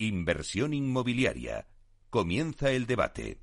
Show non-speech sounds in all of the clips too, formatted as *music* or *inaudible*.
Inversión inmobiliaria. Comienza el debate.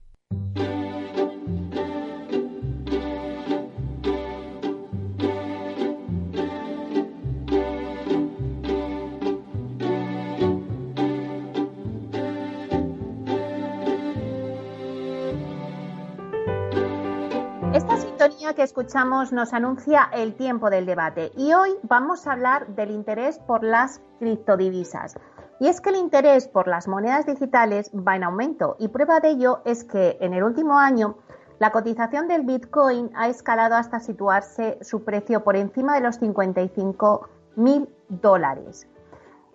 Esta sintonía que escuchamos nos anuncia el tiempo del debate y hoy vamos a hablar del interés por las criptodivisas. Y es que el interés por las monedas digitales va en aumento y prueba de ello es que en el último año la cotización del Bitcoin ha escalado hasta situarse su precio por encima de los 55 mil dólares.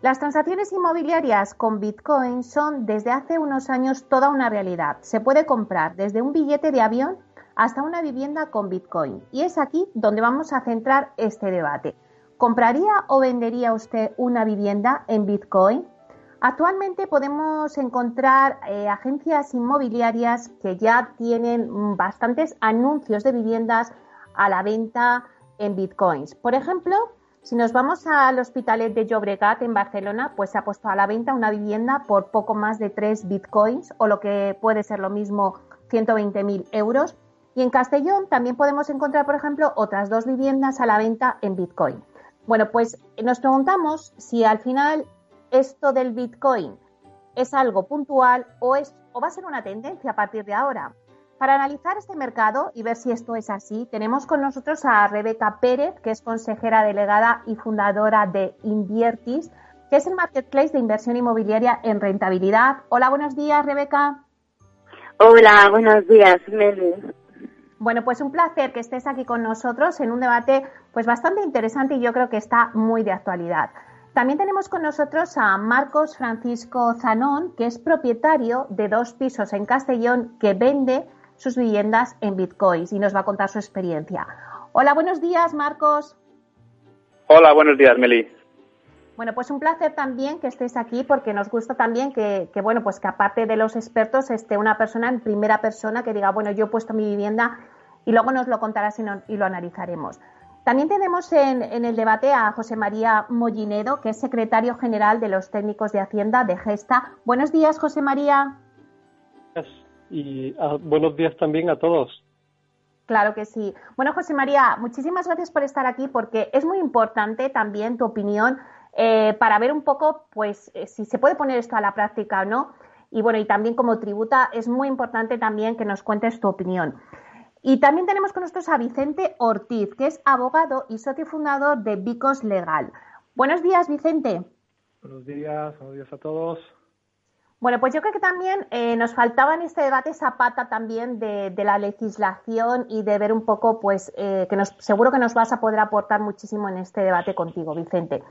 Las transacciones inmobiliarias con Bitcoin son desde hace unos años toda una realidad. Se puede comprar desde un billete de avión hasta una vivienda con Bitcoin. Y es aquí donde vamos a centrar este debate. ¿Compraría o vendería usted una vivienda en Bitcoin? Actualmente podemos encontrar eh, agencias inmobiliarias que ya tienen bastantes anuncios de viviendas a la venta en bitcoins. Por ejemplo, si nos vamos al Hospitalet de Llobregat en Barcelona, pues se ha puesto a la venta una vivienda por poco más de 3 bitcoins o lo que puede ser lo mismo 120.000 euros. Y en Castellón también podemos encontrar, por ejemplo, otras dos viviendas a la venta en bitcoin. Bueno, pues nos preguntamos si al final esto del Bitcoin es algo puntual o, es, o va a ser una tendencia a partir de ahora. Para analizar este mercado y ver si esto es así, tenemos con nosotros a Rebeca Pérez, que es consejera delegada y fundadora de Inviertis, que es el marketplace de inversión inmobiliaria en rentabilidad. Hola, buenos días, Rebeca. Hola, buenos días, Meli. Bueno, pues un placer que estés aquí con nosotros en un debate pues bastante interesante y yo creo que está muy de actualidad. También tenemos con nosotros a Marcos Francisco Zanón, que es propietario de dos pisos en Castellón que vende sus viviendas en bitcoins y nos va a contar su experiencia. Hola, buenos días, Marcos. Hola, buenos días, Meli. Bueno, pues un placer también que estés aquí porque nos gusta también que, que, bueno, pues que aparte de los expertos esté una persona en primera persona que diga, bueno, yo he puesto mi vivienda y luego nos lo contarás y, no, y lo analizaremos. También tenemos en, el debate a José María Mollinedo, que es secretario general de los técnicos de Hacienda de Gesta. Buenos días, José María. Y ah, buenos días también a todos. Claro que sí. Bueno, José María, muchísimas gracias por estar aquí porque es muy importante también tu opinión eh, para ver un poco, pues, eh, si se puede poner esto a la práctica o no. Y bueno, y también como tributa es muy importante también que nos cuentes tu opinión. Y también tenemos con nosotros a Vicente Ortiz, que es abogado y socio fundador de Vicos Legal. Buenos días, Vicente. Buenos días, buenos días a todos. Bueno, pues yo creo que también eh, nos faltaba en este debate esa pata también de, la legislación y de ver un poco, pues, eh, que nos, seguro que nos vas a poder aportar muchísimo en este debate contigo, Vicente.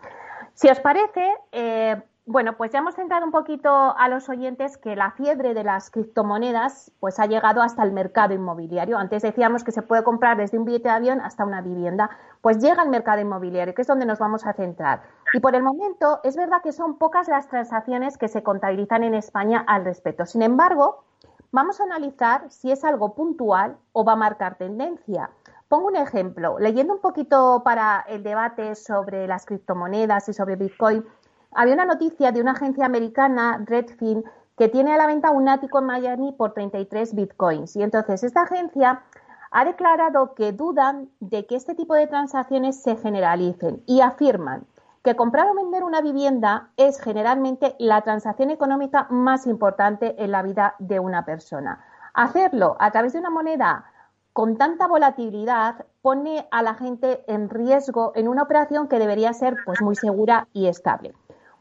Si os parece, eh, bueno, pues ya hemos centrado un poquito a los oyentes que la fiebre de las criptomonedas pues ha llegado hasta el mercado inmobiliario. Antes decíamos que se puede comprar desde un billete de avión hasta una vivienda, pues llega al mercado inmobiliario, que es donde nos vamos a centrar. Y por el momento es verdad que son pocas las transacciones que se contabilizan en España al respecto. Sin embargo, vamos a analizar si es algo puntual o va a marcar tendencia. Pongo un ejemplo. Leyendo un poquito para el debate sobre las criptomonedas y sobre Bitcoin, había una noticia de una agencia americana, Redfin, que tiene a la venta un ático en Miami por 33 bitcoins. Y entonces esta agencia ha declarado que dudan de que este tipo de transacciones se generalicen y afirman que comprar o vender una vivienda es generalmente la transacción económica más importante en la vida de una persona. Hacerlo a través de una moneda con tanta volatilidad pone a la gente en riesgo en una operación que debería ser pues muy segura y estable.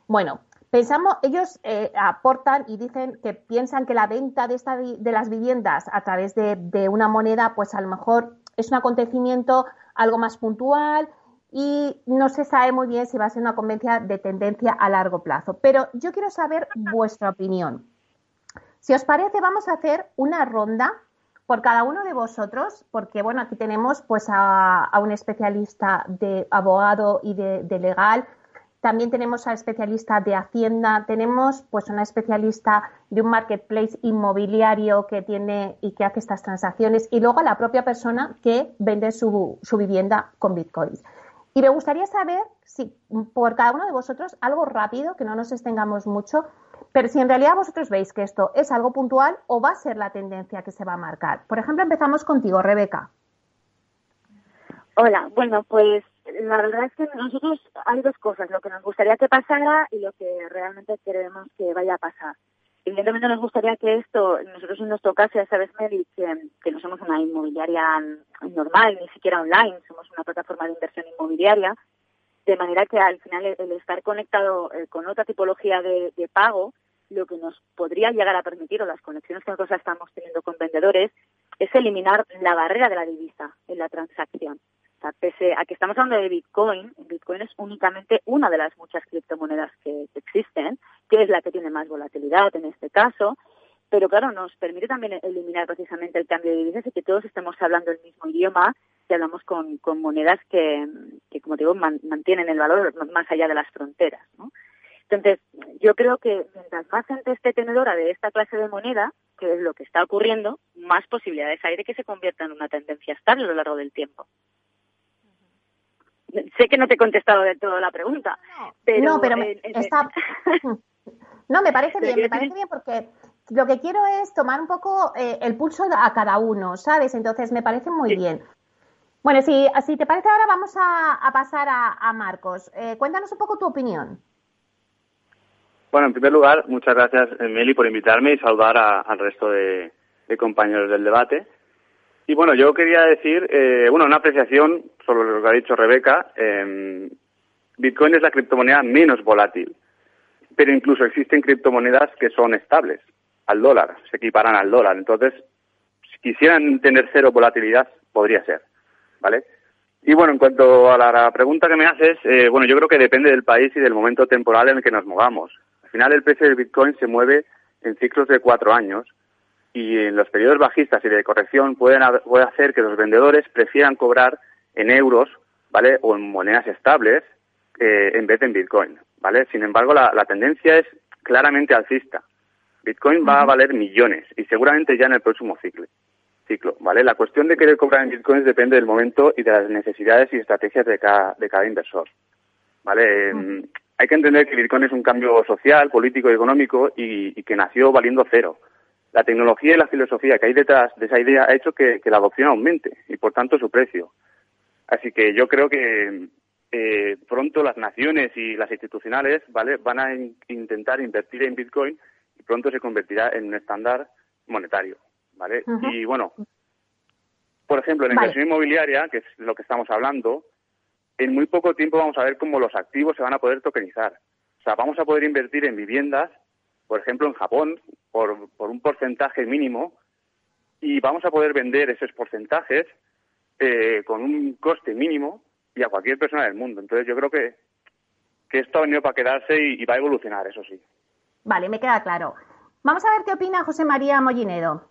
Bueno, pensamos, ellos eh, aportan y dicen que piensan que la venta de, esta, de las viviendas a través de, una moneda, pues a lo mejor es un acontecimiento algo más puntual y no se sabe muy bien si va a ser una conveniencia de tendencia a largo plazo. Pero yo quiero saber vuestra opinión. Si os parece, vamos a hacer una ronda por cada uno de vosotros, porque bueno, aquí tenemos pues a, un especialista de abogado y de legal, también tenemos a especialista de Hacienda, tenemos pues una especialista de un marketplace inmobiliario que tiene y que hace estas transacciones y luego a la propia persona que vende su, su vivienda con bitcoins. Y me gustaría saber si por cada uno de vosotros, algo rápido, que no nos extengamos mucho, Pero si en realidad vosotros veis que esto es algo puntual o va a ser la tendencia que se va a marcar. Por ejemplo, empezamos contigo, Rebeca. Hola, bueno, pues la verdad es que nosotros hay dos cosas, lo que nos gustaría que pasara y lo que realmente queremos que vaya a pasar. Evidentemente nos gustaría que esto, nosotros en nuestro caso, ya sabes, Mary, que, no somos una inmobiliaria normal, ni siquiera online, somos una plataforma de inversión inmobiliaria, de manera que al final el, estar conectado eh, con otra tipología de, pago, lo que nos podría llegar a permitir, o las conexiones que nosotros estamos teniendo con vendedores, es eliminar la barrera de la divisa en la transacción. Sea, pese a que estamos hablando de Bitcoin, Bitcoin es únicamente una de las muchas criptomonedas que, existen, que es la que tiene más volatilidad en este caso, pero claro, nos permite también eliminar precisamente el cambio de divisas y que todos estemos hablando el mismo idioma y hablamos con, monedas que, como digo, mantienen el valor más allá de las fronteras. Entonces, yo creo que mientras más gente esté tenedora de esta clase de moneda, que es lo que está ocurriendo, más posibilidades hay de que se convierta en una tendencia estable a lo largo del tiempo. Sé que no te he contestado de todo la pregunta, pero... No, pero me, *laughs* no, me parece bien, me parece bien porque lo que quiero es tomar un poco eh, el pulso a cada uno, ¿sabes? Entonces me parece muy bien. Bueno, si, si te parece ahora vamos a, pasar a, Marcos. Eh, cuéntanos un poco tu opinión. Bueno, en primer lugar, muchas gracias, Meli, por invitarme y saludar al resto de compañeros del debate. Y bueno, yo quería decir, eh, bueno, una apreciación sobre lo que ha dicho Rebeca. Eh, Bitcoin es la criptomoneda menos volátil, pero incluso existen criptomonedas que son estables al dólar, se equiparan al dólar. Entonces, si quisieran tener cero volatilidad, podría ser, ¿vale? Y bueno, en cuanto a la, pregunta que me haces, eh, bueno, yo creo que depende del país y del momento temporal en el que nos movamos. Al final, el precio del Bitcoin se mueve en ciclos de cuatro años y en los periodos bajistas y de corrección pueden puede hacer que los vendedores prefieran cobrar en euros, ¿vale? O en monedas estables eh, en vez de en Bitcoin, ¿vale? Sin embargo, la, tendencia es claramente alcista. Bitcoin va a valer millones y seguramente ya en el próximo ciclo. Ciclo, ¿vale? La cuestión de querer cobrar en Bitcoin depende del momento y de las necesidades y estrategias de cada, de cada inversor, ¿vale? Em, hay que entender que Bitcoin es un cambio social, político y económico y que nació valiendo cero la tecnología y la filosofía que hay detrás de esa idea ha hecho que, la adopción aumente y por tanto su precio. Así que yo creo que eh, pronto las naciones y las institucionales ¿vale? van a intentar invertir en Bitcoin y pronto se convertirá en un estándar monetario. ¿vale? Y bueno, por ejemplo, en la inversión inmobiliaria, que es lo que estamos hablando, en muy poco tiempo vamos a ver cómo los activos se van a poder tokenizar. O sea, vamos a poder invertir en viviendas por ejemplo, en Japón, por, un porcentaje mínimo y vamos a poder vender esos porcentajes eh, con un coste mínimo y a cualquier persona del mundo. Entonces yo creo que, que esto ha venido para quedarse y, va a evolucionar, eso sí. Vale, me queda claro. Vamos a ver qué opina José María Mollinedo.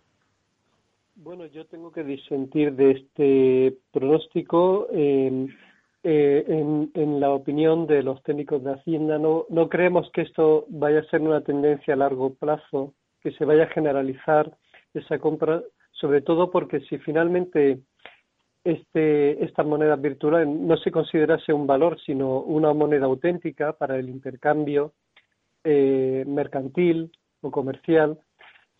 Bueno, yo tengo que disentir de este pronóstico. Eh, eh, en, la opinión de los técnicos de Hacienda, no, no creemos que esto vaya a ser una tendencia a largo plazo, que se vaya a generalizar esa compra, sobre todo porque si finalmente este, esta moneda virtual no se considerase un valor, sino una moneda auténtica para el intercambio eh, mercantil o comercial,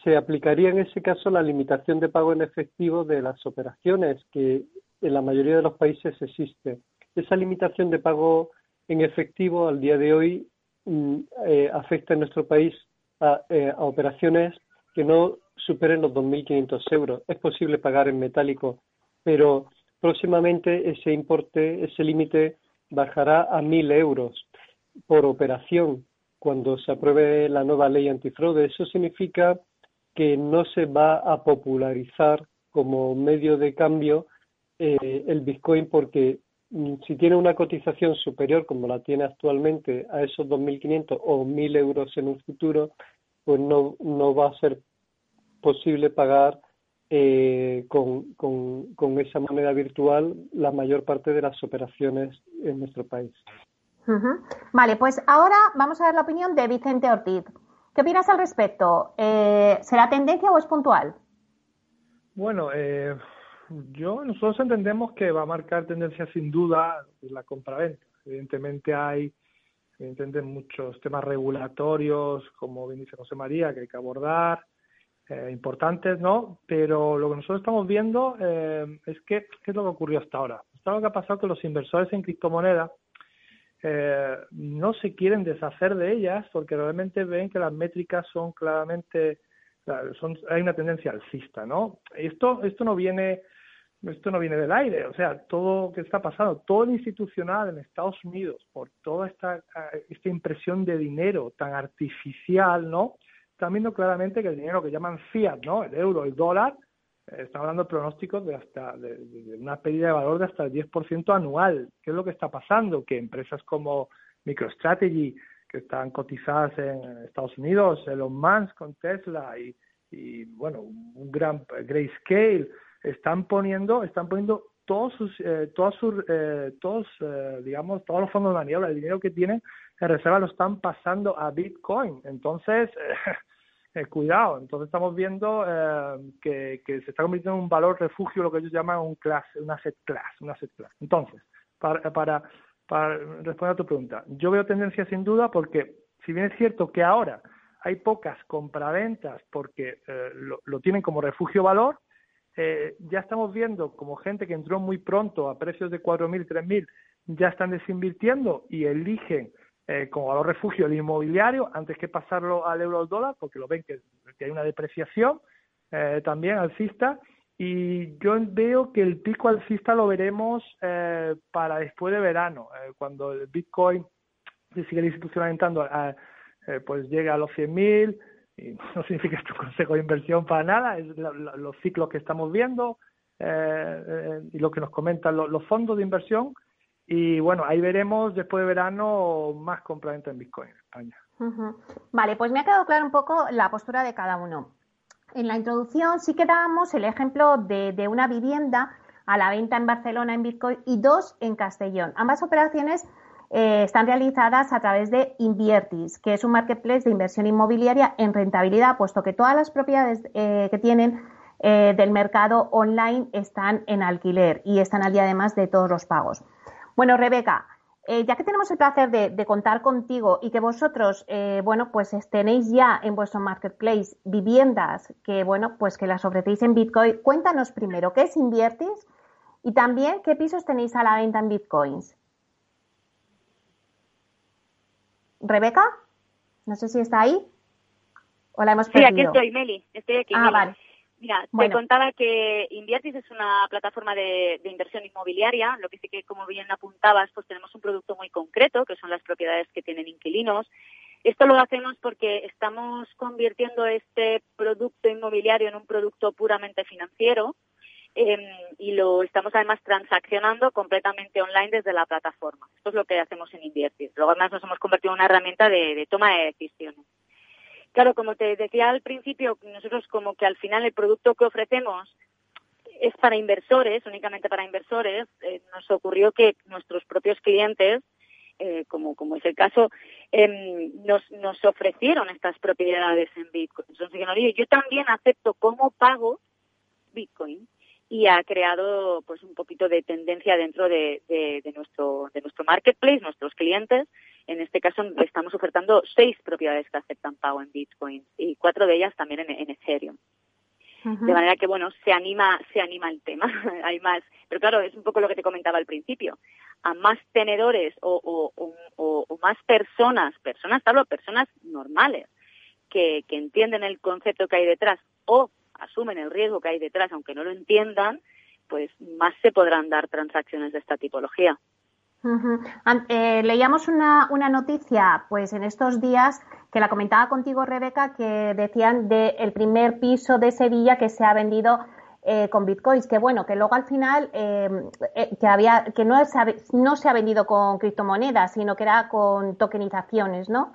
se aplicaría en ese caso la limitación de pago en efectivo de las operaciones que en la mayoría de los países existe. Esa limitación de pago en efectivo al día de hoy mm, eh, afecta en nuestro país eh, a, operaciones que no superen los 2.500 euros. Es posible pagar en metálico, pero próximamente ese importe, ese límite bajará a 1.000 euros por operación cuando se apruebe la nueva ley antifraude. Eso significa que no se va a popularizar como medio de cambio eh, el Bitcoin porque si tiene una cotización superior, como la tiene actualmente, a esos 2.500 o 1.000 euros en un futuro, pues no, no va a ser posible pagar eh, con, con, esa moneda virtual la mayor parte de las operaciones en nuestro país. Vale, pues ahora vamos a ver la opinión de Vicente Ortiz. ¿Qué opinas al respecto? Eh, ¿Será tendencia o es puntual? Bueno, eh, yo, nosotros entendemos que va a marcar tendencia sin duda la compraventa. Evidentemente hay, evidentemente muchos temas regulatorios, como bien dice José María, que hay que abordar, eh, importantes, ¿no? Pero lo que nosotros estamos viendo eh, es que, ¿qué es lo que ocurrió hasta ahora? Hasta lo que ha pasado que los inversores en criptomonedas eh, no se quieren deshacer de ellas porque realmente ven que las métricas son claramente, son, hay una tendencia alcista, ¿no? Esto, esto no viene esto no viene del aire, o sea, todo lo que está pasando, todo el institucional en Estados Unidos, por toda esta, esta impresión de dinero tan artificial, ¿no? están viendo claramente que el dinero que llaman fiat, ¿no? El euro, el dólar, eh, están hablando de pronósticos de hasta de, una pérdida de valor de hasta el 10% anual. ¿Qué es lo que está pasando? Que empresas como MicroStrategy, que están cotizadas en Estados Unidos, Elon Musk con Tesla y, y bueno, un gran Grayscale, están poniendo, están poniendo todos sus, eh, todas sus, eh, todos, eh, digamos, todos los fondos de maniobra, el dinero que tienen en reserva lo están pasando a Bitcoin. Entonces, *laughs* eh, cuidado. Entonces estamos viendo eh, que, que, se está convirtiendo en un valor refugio, lo que ellos llaman un class, un asset class, un asset class. Entonces, para, para, para responder a tu pregunta, yo veo tendencia sin duda porque si bien es cierto que ahora hay pocas compraventas porque lo, lo, tienen como refugio valor, eh, ya estamos viendo como gente que entró muy pronto a precios de 4.000, 3.000, ya están desinvirtiendo y eligen eh, como valor refugio el inmobiliario antes que pasarlo al euro al dólar, porque lo ven que, hay una depreciación eh, también alcista. Y yo veo que el pico alcista lo veremos eh, para después de verano, eh, cuando el Bitcoin se sigue institucionalizando, pues llega a los 100.000, y *laughs* no significa esto consejo de inversión para nada, es los ciclos que estamos viendo y lo que nos comentan los fondos de inversión y bueno, ahí veremos después de verano más compraventa en Bitcoin en España. Vale, pues me ha quedado claro un poco la postura de cada uno. En la introducción sí que dábamos el ejemplo de, de una vivienda a la venta en Barcelona en Bitcoin y dos en Castellón. Ambas operaciones eh, están realizadas a través de Inviertis, que es un marketplace de inversión inmobiliaria en rentabilidad, puesto que todas las propiedades eh, que tienen eh, del mercado online están en alquiler y están al día además de todos los pagos. Bueno, Rebeca, ya que tenemos el placer de, contar contigo y que vosotros, bueno, pues tenéis ya en vuestro marketplace viviendas que, bueno, pues que las ofrecéis en Bitcoin, cuéntanos primero qué es Inviertis y también qué pisos tenéis a la venta en Bitcoins. Rebeca, no sé si está ahí o la hemos perdido. Sí, aquí estoy, Meli, estoy aquí. Ah, vale. Mira, te contaba que Inviertis es una plataforma de, de, inversión inmobiliaria, lo que sí que, como bien apuntabas, pues tenemos un producto muy concreto, que son las propiedades que tienen inquilinos. Esto lo hacemos porque estamos convirtiendo este producto inmobiliario en un producto puramente financiero eh, y lo estamos además transaccionando completamente online desde la plataforma. Esto es lo que hacemos en Inviertis. Luego además nos hemos convertido en una herramienta de, toma de decisiones. Claro, como te decía al principio, nosotros como que al final el producto que ofrecemos es para inversores, únicamente para inversores, eh, nos ocurrió que nuestros propios clientes, eh, como, como es el caso, eh, nos, nos ofrecieron estas propiedades en Bitcoin. Entonces, yo también acepto como pago Bitcoin y ha creado pues un poquito de tendencia dentro de, de, de, nuestro de nuestro marketplace, nuestros clientes. En este caso estamos ofertando seis propiedades que aceptan pago en Bitcoin y cuatro de ellas también en, en Ethereum. De manera que bueno, se anima, se anima el tema. *laughs* Hay más, pero claro, es un poco lo que te comentaba al principio. A más tenedores o, o, o, o más personas, personas, hablo personas normales, que, que entienden el concepto que hay detrás o asumen el riesgo que hay detrás, aunque no lo entiendan, pues más se podrán dar transacciones de esta tipología. Uh -huh. eh, leíamos una, una, noticia, pues en estos días, que la comentaba contigo, Rebeca, que decían del el primer piso de Sevilla que se ha vendido eh, con bitcoins, que bueno, que luego al final eh, eh que había, que no se, ha, no se ha vendido con criptomonedas, sino que era con tokenizaciones, ¿no?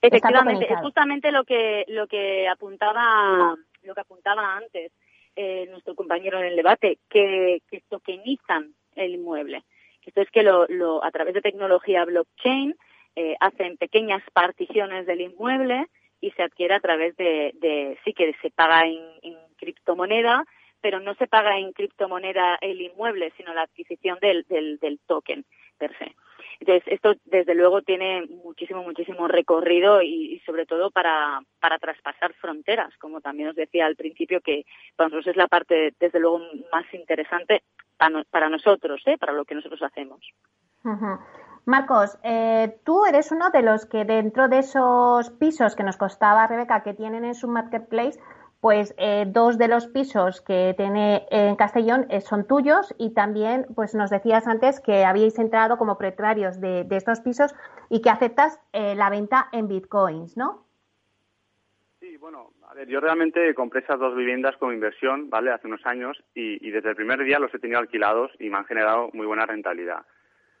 Efectivamente, es justamente lo que lo que apuntaba lo que apuntaba antes eh, nuestro compañero en el debate, que, que tokenizan el inmueble. Esto es que lo, lo, a través de tecnología blockchain eh, hacen pequeñas particiones del inmueble y se adquiere a través de, de sí que se paga en, en criptomoneda, pero no se paga en criptomoneda el inmueble, sino la adquisición del, del, del token per se. Entonces, esto desde luego tiene muchísimo, muchísimo recorrido y, sobre todo para, para traspasar fronteras, como también os decía al principio, que para nosotros es la parte desde luego más interesante para, nosotros, ¿eh? para lo que nosotros hacemos. Marcos, eh, tú eres uno de los que dentro de esos pisos que nos costaba Rebeca que tienen en su marketplace, pues eh, dos de los pisos que tiene en Castellón eh, son tuyos y también pues nos decías antes que habíais entrado como propietarios de, estos pisos y que aceptas la venta en bitcoins, ¿no? Sí, bueno, a ver, yo realmente compré esas dos viviendas como inversión, ¿vale? Hace unos años y, desde el primer día los he tenido alquilados y me han generado muy buena rentabilidad.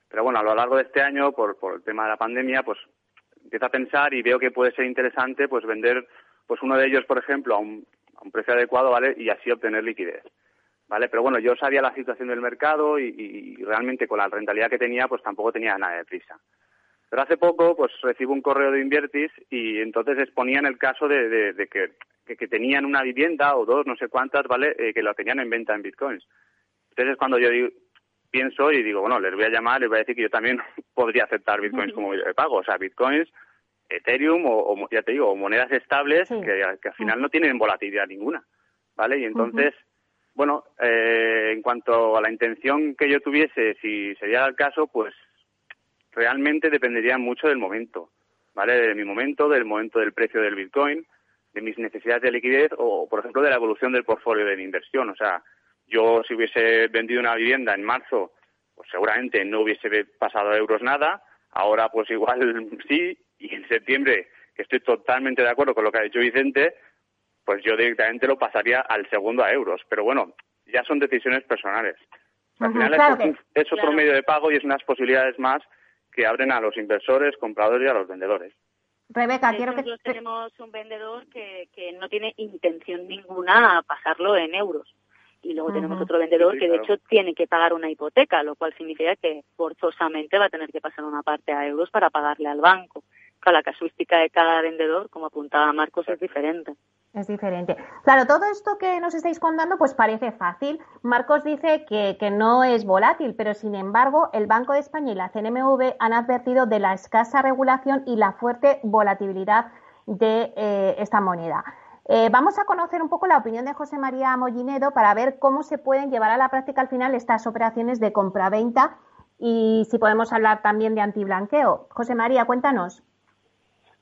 Pero bueno, a lo largo de este año, por, por el tema de la pandemia, pues empiezo a pensar y veo que puede ser interesante pues vender pues uno de ellos, por ejemplo, a un, a un precio adecuado, ¿vale? Y así obtener liquidez. ¿Vale? Pero bueno, yo sabía la situación del mercado y, y, realmente con la rentabilidad que tenía, pues tampoco tenía nada de prisa. Pero hace poco, pues recibo un correo de Invertis y entonces exponían el caso de, de, que, que, tenían una vivienda o dos, no sé cuántas, ¿vale? Eh, que lo tenían en venta en bitcoins. Entonces cuando yo digo, pienso y digo, bueno, les voy a llamar, les voy a decir que yo también *laughs* podría aceptar bitcoins como medio de pago. O sea, bitcoins, Ethereum o, ya te digo, monedas estables que, al final no tienen volatilidad ninguna. ¿Vale? Y entonces, bueno, eh, en cuanto a la intención que yo tuviese, si sería el caso, pues realmente dependería mucho del momento. ¿Vale? De mi momento, del momento del precio del bitcoin, de mis necesidades de liquidez o, por ejemplo, de la evolución del portfolio de mi inversión. O sea, yo si hubiese vendido una vivienda en marzo, pues seguramente no hubiese pasado a euros nada. Ahora pues igual *laughs* sí. Y en septiembre, que estoy totalmente de acuerdo con lo que ha dicho Vicente, pues yo directamente lo pasaría al segundo a euros. Pero bueno, ya son decisiones personales. Al final es, otro medio de pago y es unas posibilidades más que abren a los inversores, compradores y a los vendedores. Rebeca, quiero que... Nosotros tenemos un vendedor que, que no tiene intención ninguna a pasarlo en euros y luego tenemos otro vendedor que de hecho tiene que pagar una hipoteca, lo cual significa que forzosamente va a tener que pasar una parte a euros para pagarle al banco. La casuística de cada vendedor, como apuntaba Marcos, es diferente. Es diferente. Claro, todo esto que nos estáis contando pues parece fácil. Marcos dice que, no es volátil, pero sin embargo el Banco de España y la CNMV han advertido de la escasa regulación y la fuerte volatilidad de eh, esta moneda. Eh, vamos a conocer un poco la opinión de José María Mollinedo para ver cómo se pueden llevar a la práctica al final estas operaciones de compra-venta y si podemos hablar también de antiblanqueo. José María, cuéntanos.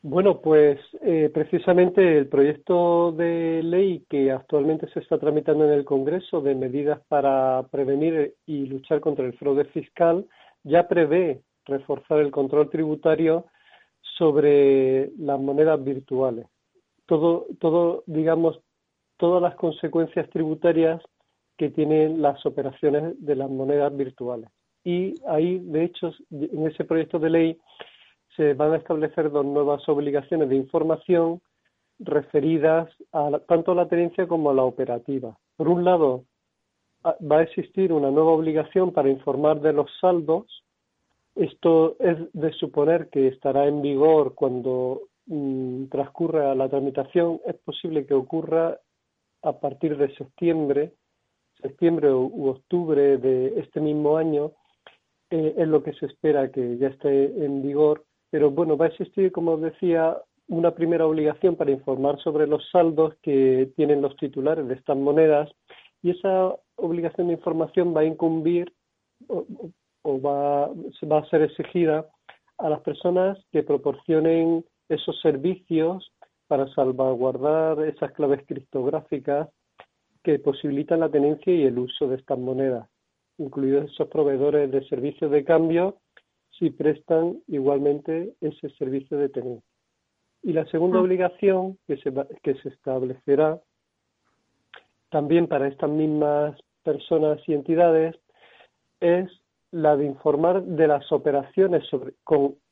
Bueno, pues eh, precisamente el proyecto de ley que actualmente se está tramitando en el Congreso de medidas para prevenir y luchar contra el fraude fiscal ya prevé reforzar el control tributario sobre las monedas virtuales todo, todo, digamos, todas las consecuencias tributarias que tienen las operaciones de las monedas virtuales. Y ahí, de hecho, en ese proyecto de ley se van a establecer dos nuevas obligaciones de información referidas a tanto a la tenencia como a la operativa. Por un lado, va a existir una nueva obligación para informar de los saldos. Esto es de suponer que estará en vigor cuando Mm, transcurra la tramitación, es posible que ocurra a partir de septiembre, septiembre u, octubre de este mismo año, eh, es lo que se espera que ya esté en vigor, pero bueno, va a existir, como decía, una primera obligación para informar sobre los saldos que tienen los titulares de estas monedas y esa obligación de información va a incumbir o, va a ser exigida a las personas que proporcionen esos servicios para salvaguardar esas claves criptográficas que posibilitan la tenencia y el uso de estas monedas, incluidos esos proveedores de servicios de cambio si prestan igualmente ese servicio de tenencia. Y la segunda ah. obligación que se, que se establecerá también para estas mismas personas y entidades es la de informar de las operaciones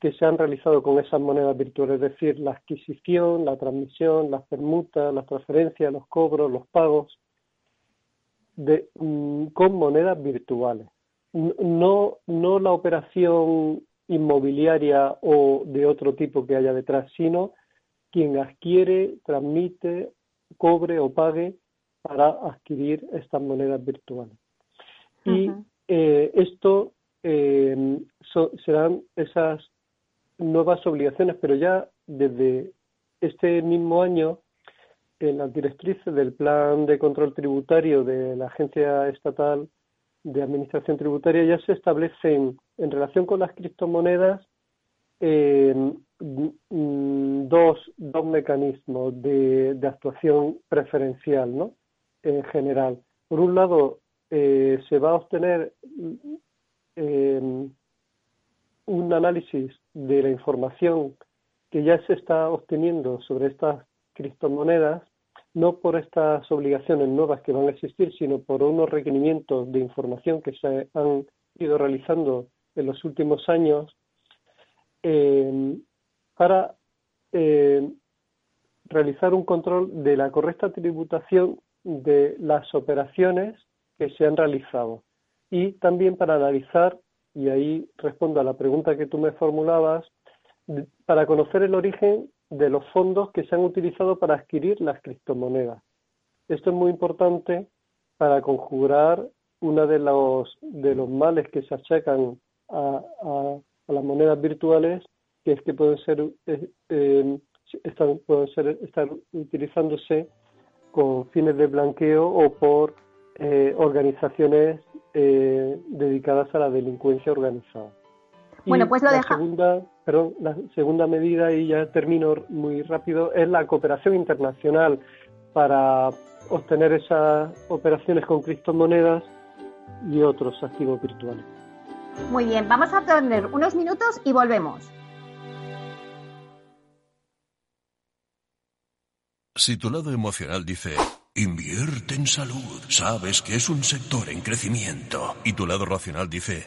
que se han realizado con esas monedas virtuales, es decir, la adquisición, la transmisión, las permutas, las transferencias, los cobros, los pagos, de, mm, con monedas virtuales. No, no la operación inmobiliaria o de otro tipo que haya detrás, sino quien adquiere, transmite, cobre o pague para adquirir estas monedas virtuales. Y eh, esto eh, serán esas nuevas obligaciones, pero ya desde este mismo año, en las directrices del Plan de Control Tributario de la Agencia Estatal de Administración Tributaria ya se establecen en relación con las criptomonedas eh, dos, dos mecanismos de, actuación preferencial, ¿no? En general. Por un lado, eh, se va a obtener eh, un análisis de la información que ya se está obteniendo sobre estas criptomonedas, no por estas obligaciones nuevas que van a existir, sino por unos requerimientos de información que se han ido realizando en los últimos años eh, para eh, realizar un control de la correcta tributación de las operaciones que se han realizado. Y también para analizar, y ahí respondo a la pregunta que tú me formulabas, para conocer el origen de los fondos que se han utilizado para adquirir las criptomonedas. Esto es muy importante para conjurar uno de los, de los males que se achacan a, las monedas virtuales, que es que pueden ser, eh, eh, pueden ser estar utilizándose con fines de blanqueo o por eh, organizaciones dedicadas a la delincuencia organizada. Bueno, pues lo deja. Segunda, perdón, la segunda medida, y ya termino muy rápido, es la cooperación internacional para obtener esas operaciones con criptomonedas y otros activos virtuales. Muy bien, vamos a tener unos minutos y volvemos. Si tu lado emocional dice, invierte en salud, sabes que es un sector en crecimiento, y tu lado racional dice,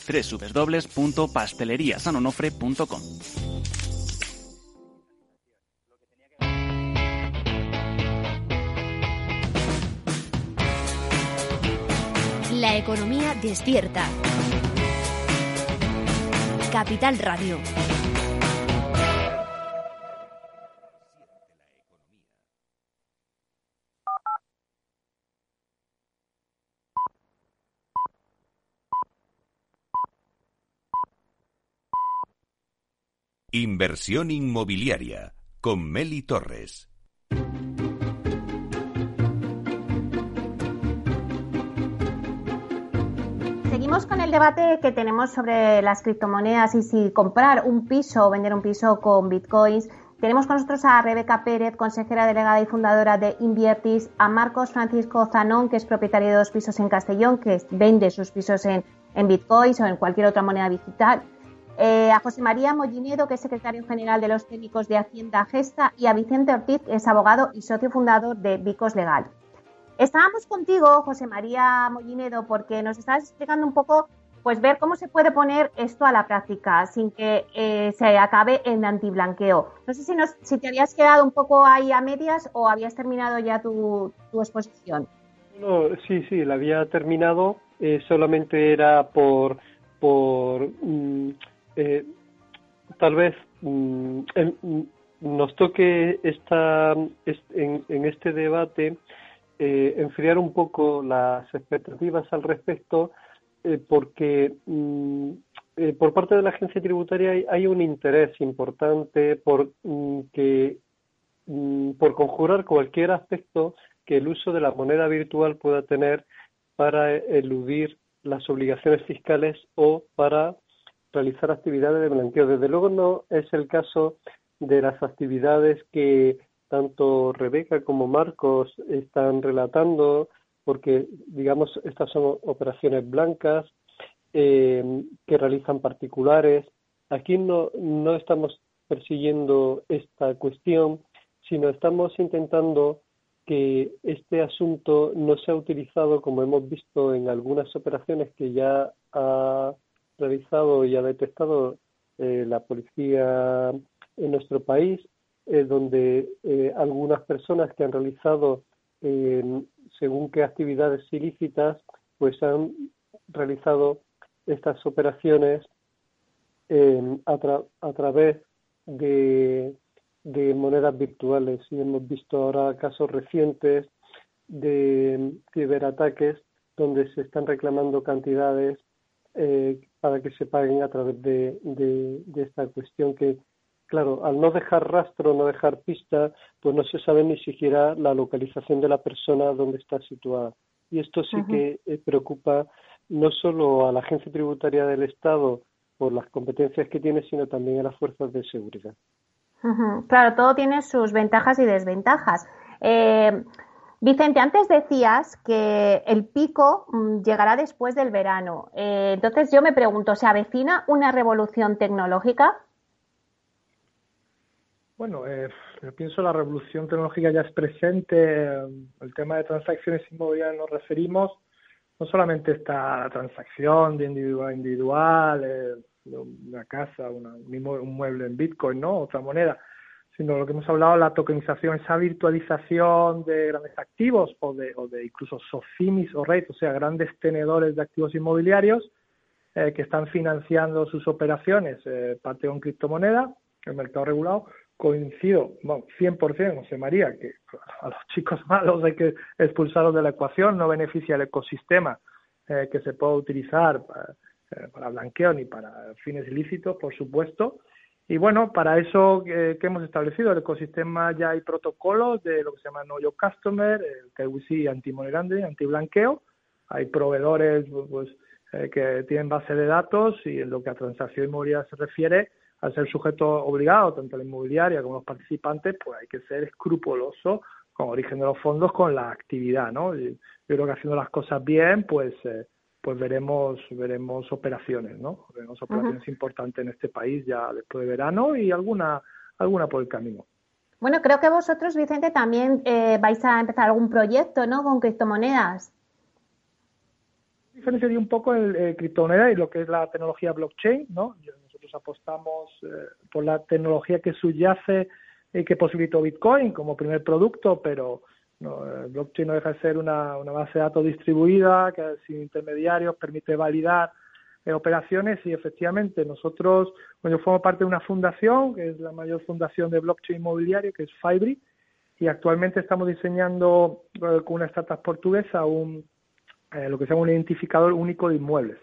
www.pasteleriasanonofre.com. La economía despierta. Capital Radio. Inversión inmobiliaria con Meli Torres. Seguimos con el debate que tenemos sobre las criptomonedas y si comprar un piso o vender un piso con bitcoins. Tenemos con nosotros a Rebeca Pérez, consejera delegada y fundadora de Inviertis, a Marcos Francisco Zanón, que es propietario de dos pisos en Castellón, que vende sus pisos en, en bitcoins o en cualquier otra moneda digital. Eh, a José María Mollinedo, que es secretario general de los técnicos de Hacienda Gesta, y a Vicente Ortiz, que es abogado y socio fundador de Vicos Legal. Estábamos contigo, José María Mollinedo, porque nos estabas explicando un poco, pues ver cómo se puede poner esto a la práctica sin que eh, se acabe en antiblanqueo. No sé si, si te habías quedado un poco ahí a medias o habías terminado ya tu, exposición. No, sí, sí, la había terminado. Eh, solamente era por, por mm, eh, tal vez mm, mm, nos toque esta, en, este debate eh, enfriar un poco las expectativas al respecto, eh, porque mm, por parte de la agencia tributaria hay, un interés importante por conjurar cualquier aspecto que el uso de la moneda virtual pueda tener para eludir las obligaciones fiscales o para realizar actividades de blanqueo. Desde luego no es el caso de las actividades que tanto Rebeca como Marcos están relatando, porque digamos estas son operaciones blancas eh, que realizan particulares. Aquí no, no estamos persiguiendo esta cuestión, sino estamos intentando que este asunto no sea utilizado, como hemos visto en algunas operaciones que ya ha realizado y ha detectado eh, la policía en nuestro país, eh, donde eh, algunas personas que han realizado según qué actividades ilícitas, pues han realizado estas operaciones a, a, través de, de monedas virtuales. Y hemos visto ahora casos recientes de ciberataques donde se están reclamando cantidades eh, para que se paguen a través de, de, esta cuestión que, claro, al no dejar rastro, no dejar pista, pues no se sabe ni siquiera la localización de la persona donde está situada. Y esto sí que eh, preocupa no solo a la agencia tributaria del Estado por las competencias que tiene, sino también a las fuerzas de seguridad. Claro, todo tiene sus ventajas y desventajas. Eh, Vicente, antes decías que el pico mm, llegará después del verano. Eh, entonces yo me pregunto, ¿se avecina una revolución tecnológica? Bueno, eh, yo pienso la revolución tecnológica ya es presente. El tema de transacciones inmobiliarias nos referimos. No solamente esta transacción de individual individual, eh, una casa, un mueble en Bitcoin, ¿no? Otra moneda sino lo que hemos hablado, la tokenización, esa virtualización de grandes activos o de, o de incluso SOFIMIS o REITs, o sea, grandes tenedores de activos inmobiliarios eh, que están financiando sus operaciones, eh, parte con criptomoneda, el mercado regulado, coincido, bueno, 100%, José María, que a los chicos *laughs* malos hay que expulsarlos de la ecuación, no beneficia el ecosistema eh, que se puede utilizar para, eh, para blanqueo ni para fines ilícitos, por supuesto, y bueno, para eso que hemos establecido el ecosistema ya hay protocolos de lo que se llama Know Your Customer, el KYC anti-money anti-blanqueo. Hay proveedores pues, eh, que tienen base de datos y en lo que a transacción inmobiliaria se refiere, al ser sujeto obligado, tanto la inmobiliaria como los participantes, pues hay que ser escrupuloso con origen de los fondos con la actividad, ¿no? yo creo que haciendo las cosas bien, pues eh, pues veremos veremos operaciones, ¿no? Veremos operaciones importantes en este país ya después de verano y alguna alguna por el camino. Bueno, creo que vosotros, Vicente, también eh, vais a empezar algún proyecto, ¿no? Con criptomonedas. Diferenciaría un poco el, eh, criptomoneda y lo que es la tecnología blockchain, ¿no? Nosotros apostamos eh, por la tecnología que subyace y que posibilitó Bitcoin como primer producto, pero no, el blockchain no deja de ser una, base de datos distribuida que sin intermediarios permite validar eh, operaciones y efectivamente nosotros, bueno, yo formo parte de una fundación, que es la mayor fundación de blockchain inmobiliario, que es Fibri, y actualmente estamos diseñando eh, con una startup portuguesa un, eh, lo que se llama un identificador único de inmuebles.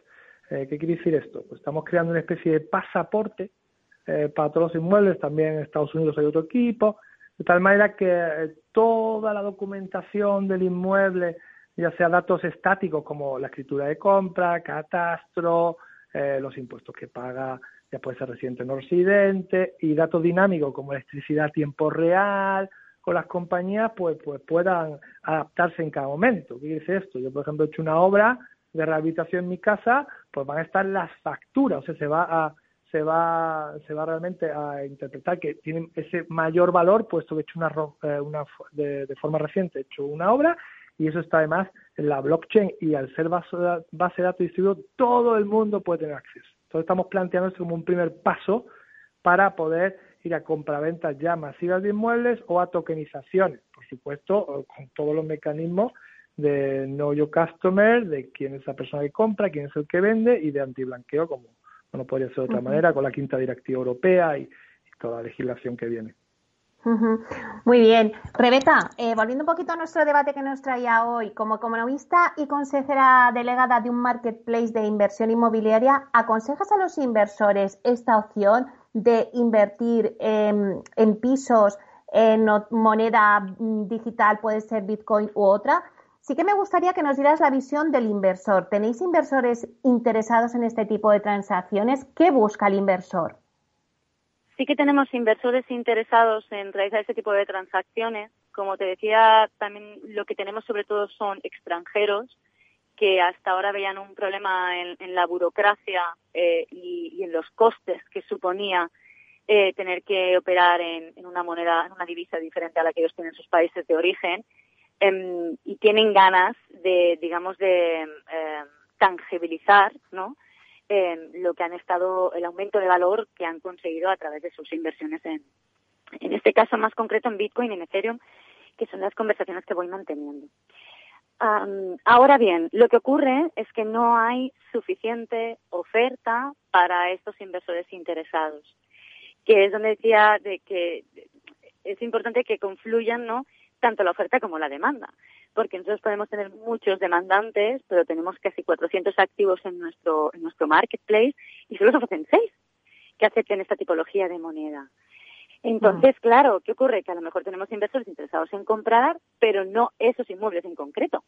¿Qué quiere decir esto? Pues estamos creando una especie de pasaporte eh, para todos los inmuebles, también en Estados Unidos hay otro equipo, de tal manera que eh, toda la documentación del inmueble, ya sea datos estáticos como la escritura de compra, catastro, eh, los impuestos que paga, ya puede ser residente o no residente, y datos dinámicos como electricidad a tiempo real, con las compañías pues, pues puedan adaptarse en cada momento. ¿Qué dice esto? Yo, por ejemplo, he hecho una obra de rehabilitación en mi casa, pues van a estar las facturas, o sea, se va a se va se va realmente a interpretar que tienen ese mayor valor puesto que he hecho una, eh, una de, forma reciente he hecho una obra y eso está además en la blockchain y al ser base, base de datos distribuido todo el mundo puede tener acceso. Entonces estamos planteando esto como un primer paso para poder ir a compraventas ya masivas de inmuebles o a tokenizaciones, por supuesto, con todos los mecanismos de Know Your Customer, de quién es la persona que compra, quién es el que vende y de antiblanqueo, como no podría ser de otra manera, con la quinta directiva europea y, toda la legislación que viene. Muy bien. Rebeca, eh, volviendo un poquito a nuestro debate que nos traía hoy, como economista y consejera delegada de un marketplace de inversión inmobiliaria, ¿aconsejas a los inversores esta opción de invertir en, en pisos, en moneda mm, digital, puede ser Bitcoin u otra? Sí que me gustaría que nos dieras la visión del inversor. ¿Tenéis inversores interesados en este tipo de transacciones? ¿Qué busca el inversor? Sí que tenemos inversores interesados en realizar este tipo de transacciones. Como te decía, también lo que tenemos sobre todo son extranjeros que hasta ahora veían un problema en, la burocracia eh, y, en los costes que suponía eh, tener que operar en, en, una moneda, en una divisa diferente a la que ellos tienen en sus países de origen Em, y tienen ganas de, digamos, de em, tangibilizar, ¿no? Em, lo que han estado, el aumento de valor que han conseguido a través de sus inversiones en, en este caso más concreto en Bitcoin y en Ethereum, que son las conversaciones que voy manteniendo. ahora bien, lo que ocurre es que no hay suficiente oferta para estos inversores interesados, que es donde decía de que es importante que confluyan, ¿no? Tanto la oferta como la demanda, porque nosotros podemos tener muchos demandantes, pero tenemos casi 400 activos en nuestro, en nuestro marketplace y solo se ofrecen seis que acepten esta tipología de moneda. Entonces, mm. claro, ¿qué ocurre? Que a lo mejor tenemos inversores interesados en comprar, pero no esos inmuebles en concreto.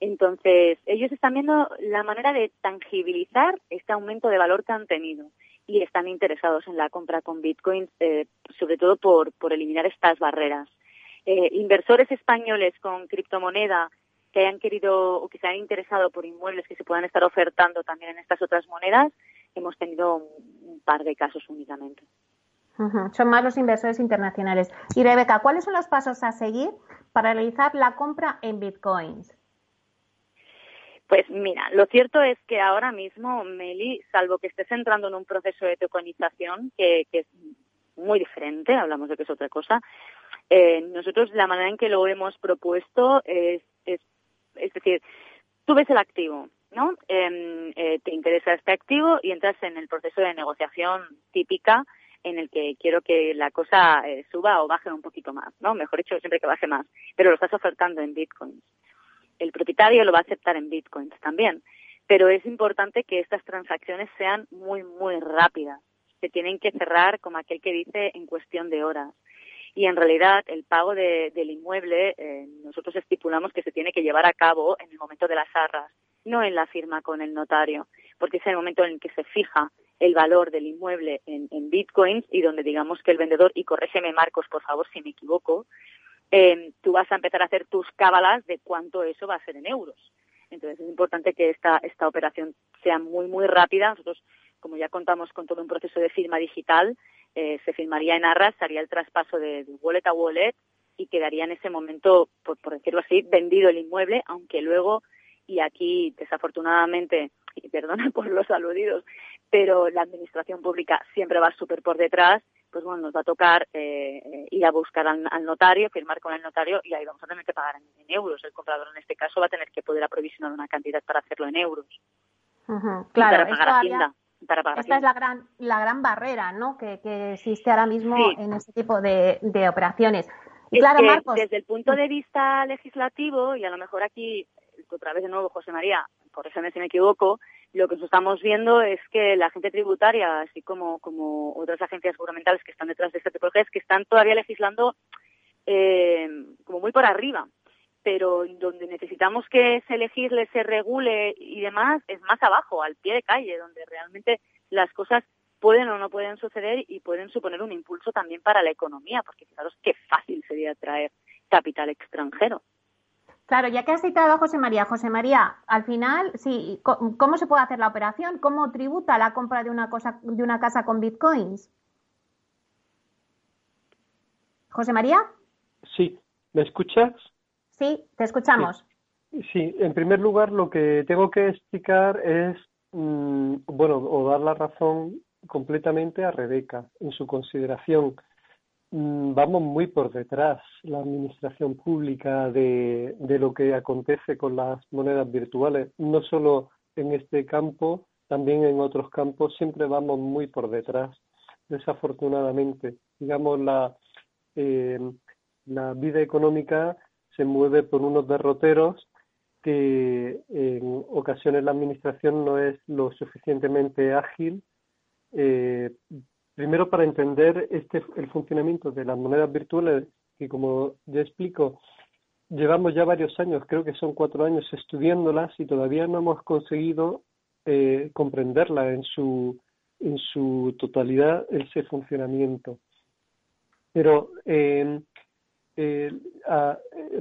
Entonces, ellos están viendo la manera de tangibilizar este aumento de valor que han tenido y están interesados en la compra con Bitcoin, eh, sobre todo por, por eliminar estas barreras eh, inversores españoles con criptomoneda que hayan querido o que se hayan interesado por inmuebles que se puedan estar ofertando también en estas otras monedas, hemos tenido un, par de casos únicamente. Son más los inversores internacionales. Y Rebeca, ¿cuáles son los pasos a seguir para realizar la compra en bitcoins? Pues mira, lo cierto es que ahora mismo, Meli, salvo que estés entrando en un proceso de tokenización que, que es muy diferente, hablamos de que es otra cosa, eh, nosotros la manera en que lo hemos propuesto es, es, es decir, tú ves el activo, ¿no? Em, eh, te interesa este activo y entras en el proceso de negociación típica en el que quiero que la cosa eh, suba o baje un poquito más, ¿no? Mejor dicho, siempre que baje más, pero lo estás ofertando en bitcoins. El propietario lo va a aceptar en bitcoins también, pero es importante que estas transacciones sean muy, muy rápidas. Se tienen que cerrar, como aquel que dice, en cuestión de horas y en realidad el pago del inmueble eh, nosotros estipulamos que se tiene que llevar a cabo en el momento de las arras, no en la firma con el notario, porque es el momento en el que se fija el valor del inmueble en, bitcoins y donde digamos que el vendedor, y corrégeme Marcos por favor si me equivoco, eh, tú vas a empezar a hacer tus cábalas de cuánto eso va a ser en euros. Entonces es importante que esta, esta operación sea muy, muy rápida. Nosotros, como ya contamos con todo un proceso de firma digital, eh, se firmaría en arras, haría el traspaso de, wallet a wallet y quedaría en ese momento, por, decirlo así, vendido el inmueble, aunque luego, y aquí desafortunadamente, y perdona *laughs* por los aludidos, pero la administración pública siempre va súper por detrás, pues bueno, nos va a tocar eh, ir a buscar al, notario, firmar con el notario y ahí vamos a tener que pagar en, euros. El comprador en este caso va a tener que poder aprovisionar una cantidad para hacerlo en euros. Claro, para pagar a Hacienda. Esta es la gran, la gran barrera ¿no? que, existe ahora mismo en este tipo de, operaciones. Y claro, Marcos. Desde el punto de vista legislativo, y a lo mejor aquí, otra vez de nuevo, José María, eso si me equivoco, lo que estamos viendo es que la agencia tributaria, así como, como otras agencias gubernamentales que están detrás de esta tipología, es que están todavía legislando eh, como muy por arriba. Pero donde necesitamos que se legisle, se regule y demás, es más abajo, al pie de calle, donde realmente las cosas pueden o no pueden suceder y pueden suponer un impulso también para la economía, porque fijaros qué fácil sería traer capital extranjero. Claro, ya que has citado a José María, José María, al final, sí, ¿cómo se puede hacer la operación? ¿Cómo tributa la compra de una cosa, de una casa con bitcoins? José María. Sí, ¿me escuchas? Sí, te escuchamos. Sí, en primer lugar, lo que tengo que explicar es, mm, bueno, o dar la razón completamente a Rebeca en su consideración. Mm, vamos muy por detrás, la administración pública, de, de lo que acontece con las monedas virtuales. No solo en este campo, también en otros campos, siempre vamos muy por detrás, desafortunadamente. Digamos, la, eh, la vida económica se mueve por unos derroteros que en ocasiones la administración no es lo suficientemente ágil eh, Primero, para entender este, el funcionamiento de las monedas virtuales, que como ya explico, llevamos ya varios años, creo que son cuatro años estudiándolas y todavía no hemos conseguido eh, comprenderla en su, en su totalidad, ese funcionamiento. Pero eh,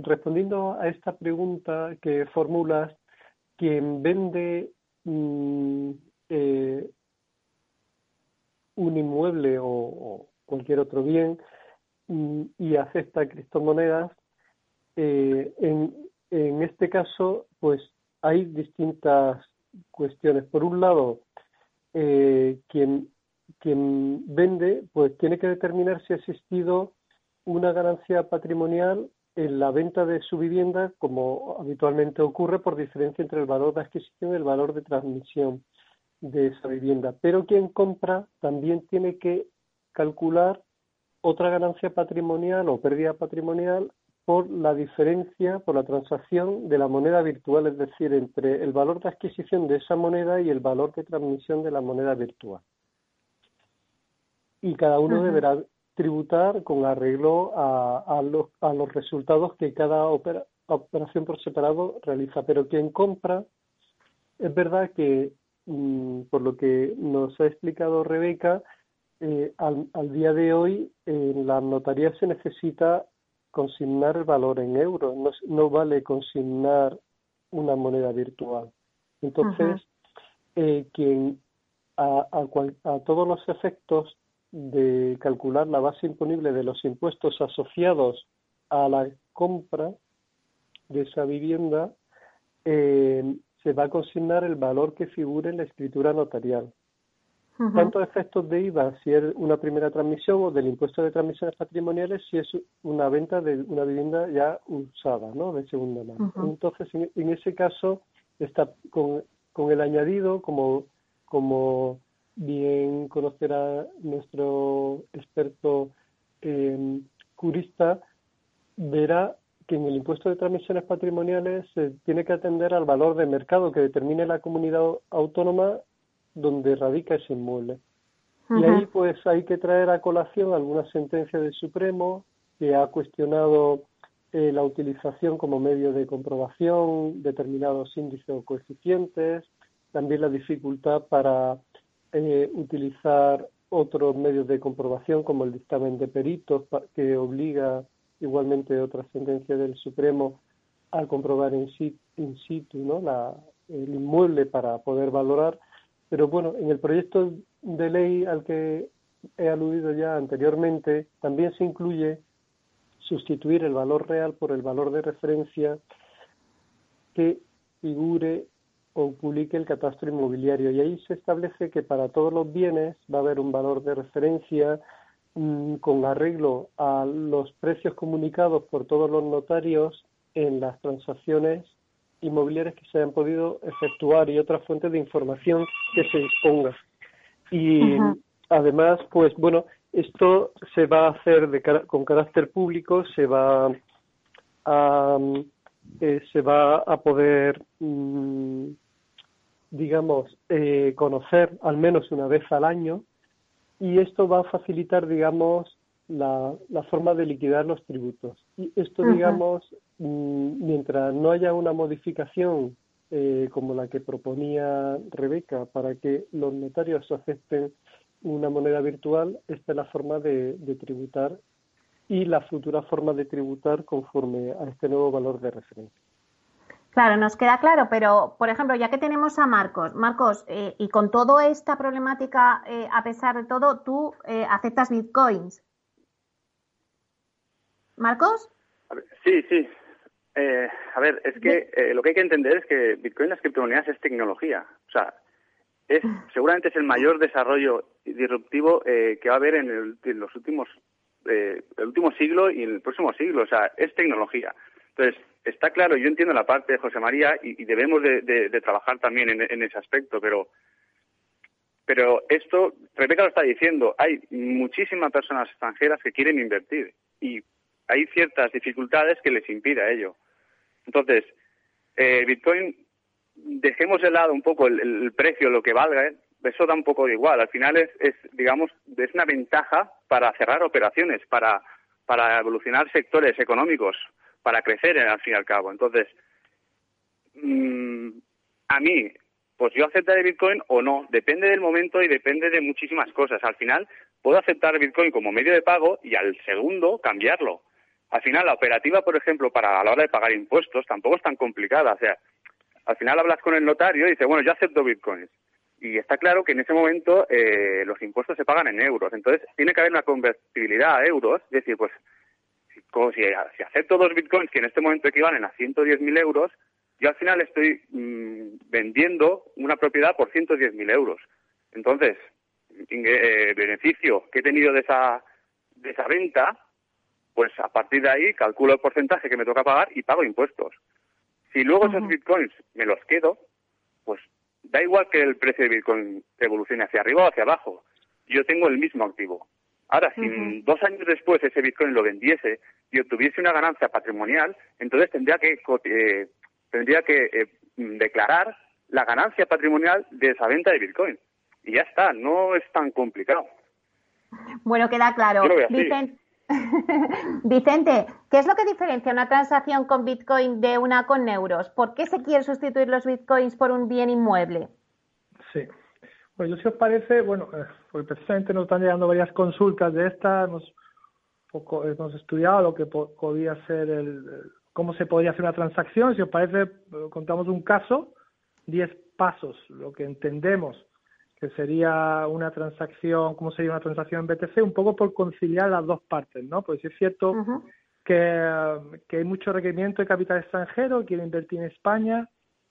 respondiendo a esta pregunta que formulas, quien vende mm, eh, un inmueble o, cualquier otro bien y, y acepta criptomonedas, eh, en, en este caso, pues hay distintas cuestiones. Por un lado, eh, quien, quien vende, pues tiene que determinar si ha existido una ganancia patrimonial en la venta de su vivienda, como habitualmente ocurre por diferencia entre el valor de adquisición y el valor de transmisión de esa vivienda. Pero quien compra también tiene que calcular otra ganancia patrimonial o pérdida patrimonial por la diferencia, por la transacción de la moneda virtual, es decir, entre el valor de adquisición de esa moneda y el valor de transmisión de la moneda virtual. Y cada uno deberá tributar con arreglo a, los, a los resultados que cada operación por separado realiza. Pero quien compra, es verdad que Mm, por lo que nos ha explicado Rebeca, eh, al, día de hoy en la notaría se necesita consignar el valor en euros, no, vale consignar una moneda virtual. Entonces, eh, quien a, a, todos los efectos de calcular la base imponible de los impuestos asociados a la compra de esa vivienda, eh, se va a consignar el valor que figure en la escritura notarial. Tanto efectos de IVA si es una primera transmisión o del impuesto de transmisiones patrimoniales si es una venta de una vivienda ya usada, ¿no? De segunda mano. Entonces, en, ese caso, está con, con el añadido, como, como bien conocerá nuestro experto eh, curista, verá que en el impuesto de transmisiones patrimoniales se tiene que atender al valor de mercado que determine la comunidad autónoma donde radica ese inmueble. Y ahí pues hay que traer a colación alguna sentencia del Supremo que ha cuestionado eh, la utilización como medio de comprobación, determinados índices o coeficientes, también la dificultad para eh, utilizar otros medios de comprobación como el dictamen de peritos que obliga igualmente otra sentencia del Supremo al comprobar in situ, ¿no? la, el inmueble para poder valorar. Pero bueno, en el proyecto de ley al que he aludido ya anteriormente, también se incluye sustituir el valor real por el valor de referencia que figure o publique el catastro inmobiliario. Y ahí se establece que para todos los bienes va a haber un valor de referencia Mm, con arreglo a los precios comunicados por todos los notarios en las transacciones inmobiliarias que se hayan podido efectuar y otras fuentes de información que se disponga. Y además, pues bueno, esto se va a hacer de, con carácter público, se va a, eh, se va a poder mm, digamos, eh, conocer al menos una vez al año y esto va a facilitar, digamos, la, la forma de liquidar los tributos. Y esto, digamos, mm, mientras no haya una modificación eh, como la que proponía Rebeca para que los notarios acepten una moneda virtual, esta es la forma de, de tributar y la futura forma de tributar conforme a este nuevo valor de referencia. Claro, nos queda claro, pero por ejemplo, ya que tenemos a Marcos, Marcos, eh, y con toda esta problemática, eh, a pesar de todo, ¿tú eh, aceptas bitcoins? ¿Marcos? sí, sí. a ver, es que lo que hay que entender es que Bitcoin, las criptomonedas, es tecnología. O sea, es *laughs* seguramente es el mayor desarrollo disruptivo que va a haber en, el, en los últimos el último siglo y en el próximo siglo. O sea, es tecnología. Entonces, está claro, yo entiendo la parte de José María y, debemos de, trabajar también en, ese aspecto, pero, pero esto, Rebeca lo está diciendo, hay muchísimas personas extranjeras que quieren invertir y hay ciertas dificultades que les impide ello. Entonces, eh, Bitcoin, dejemos de lado un poco el, precio, lo que valga, ¿eh? eso da un poco de igual. Al final es, es, digamos, es una ventaja para cerrar operaciones, para, para evolucionar sectores económicos para crecer al fin y al cabo. Entonces, mm, a mí, pues yo aceptaré Bitcoin o no, depende del momento y depende de muchísimas cosas. Al final, puedo aceptar Bitcoin como medio de pago y al segundo cambiarlo. Al final, la operativa, por ejemplo, para a la hora de pagar impuestos tampoco es tan complicada. O sea, al final hablas con el notario y dice, bueno, yo acepto Bitcoins. Y está claro que en ese momento eh, los impuestos se pagan en euros. Entonces, tiene que haber una convertibilidad a euros. Es decir, pues como si, acepto dos bitcoins que en este momento equivalen a 110.000 euros, yo al final estoy mm, vendiendo una propiedad por 110.000 euros. Entonces, eh, beneficio que he tenido de esa, de esa venta, pues a partir de ahí calculo el porcentaje que me toca pagar y pago impuestos. Si luego esos bitcoins me los quedo, pues da igual que el precio de bitcoin evolucione hacia arriba o hacia abajo. Yo tengo el mismo activo. Ahora, si dos años después ese Bitcoin lo vendiese y obtuviese una ganancia patrimonial, entonces tendría que eh, tendría que eh, declarar la ganancia patrimonial de esa venta de Bitcoin. Y ya está, no es tan complicado. Bueno, queda claro. Vicente, *laughs* Vicente, ¿qué es lo que diferencia una transacción con Bitcoin de una con euros? ¿Por qué se quiere sustituir los Bitcoins por un bien inmueble? Sí, pues yo si os parece, bueno, eh, porque precisamente nos están llegando varias consultas de estas, hemos, poco, hemos estudiado lo que podía ser el, cómo se podría hacer una transacción, si os parece, eh, contamos un caso, 10 pasos, lo que entendemos que sería una transacción, cómo sería una transacción en BTC, un poco por conciliar las dos partes, ¿no? Pues es cierto que, que, hay mucho requerimiento de capital extranjero, quiere invertir en España,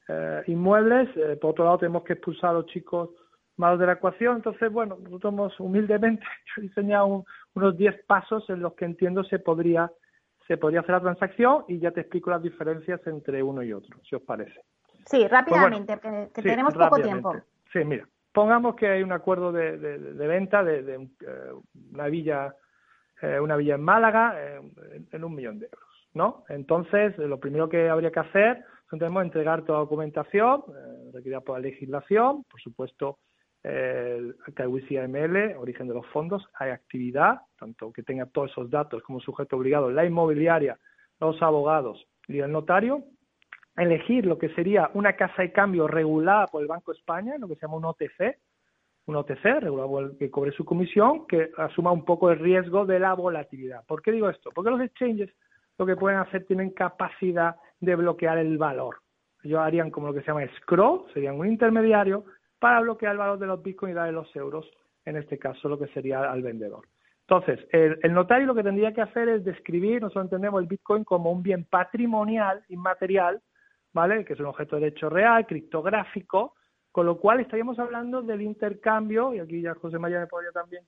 eh, inmuebles, por otro lado tenemos que expulsar a los chicos malos de la ecuación. Entonces, bueno, nosotros humildemente *laughs* he diseñado unos 10 pasos en los que entiendo se podría se podría hacer la transacción y ya te explico las diferencias entre uno y otro, si os parece. Sí, pues rápidamente, que, tenemos poco tiempo. Sí, mira, pongamos que hay un acuerdo de, venta de, eh, una villa eh, una villa en Málaga eh, en, un millón de euros, ¿no? Entonces, lo primero que habría que hacer es entregar toda la documentación requerida por la legislación, por supuesto, el KYC AML, origen de los fondos, hay actividad, tanto que tenga todos esos datos como sujeto obligado, la inmobiliaria, los abogados y el notario, elegir lo que sería una casa de cambio regulada por el Banco de España, lo que se llama un OTC, un OTC, regulado que cobre su comisión, que asuma un poco el riesgo de la volatilidad. ¿Por qué digo esto? Porque los exchanges lo que pueden hacer tienen capacidad de bloquear el valor. Ellos harían como lo que se llama scroll, serían un intermediario para bloquear el valor de los bitcoins y darle los euros, en este caso lo que sería al vendedor. Entonces, el, notario lo que tendría que hacer es describir, nosotros entendemos el bitcoin como un bien patrimonial, inmaterial, ¿vale? Que es un objeto de derecho real, criptográfico, con lo cual estaríamos hablando del intercambio, y aquí ya José María me podría también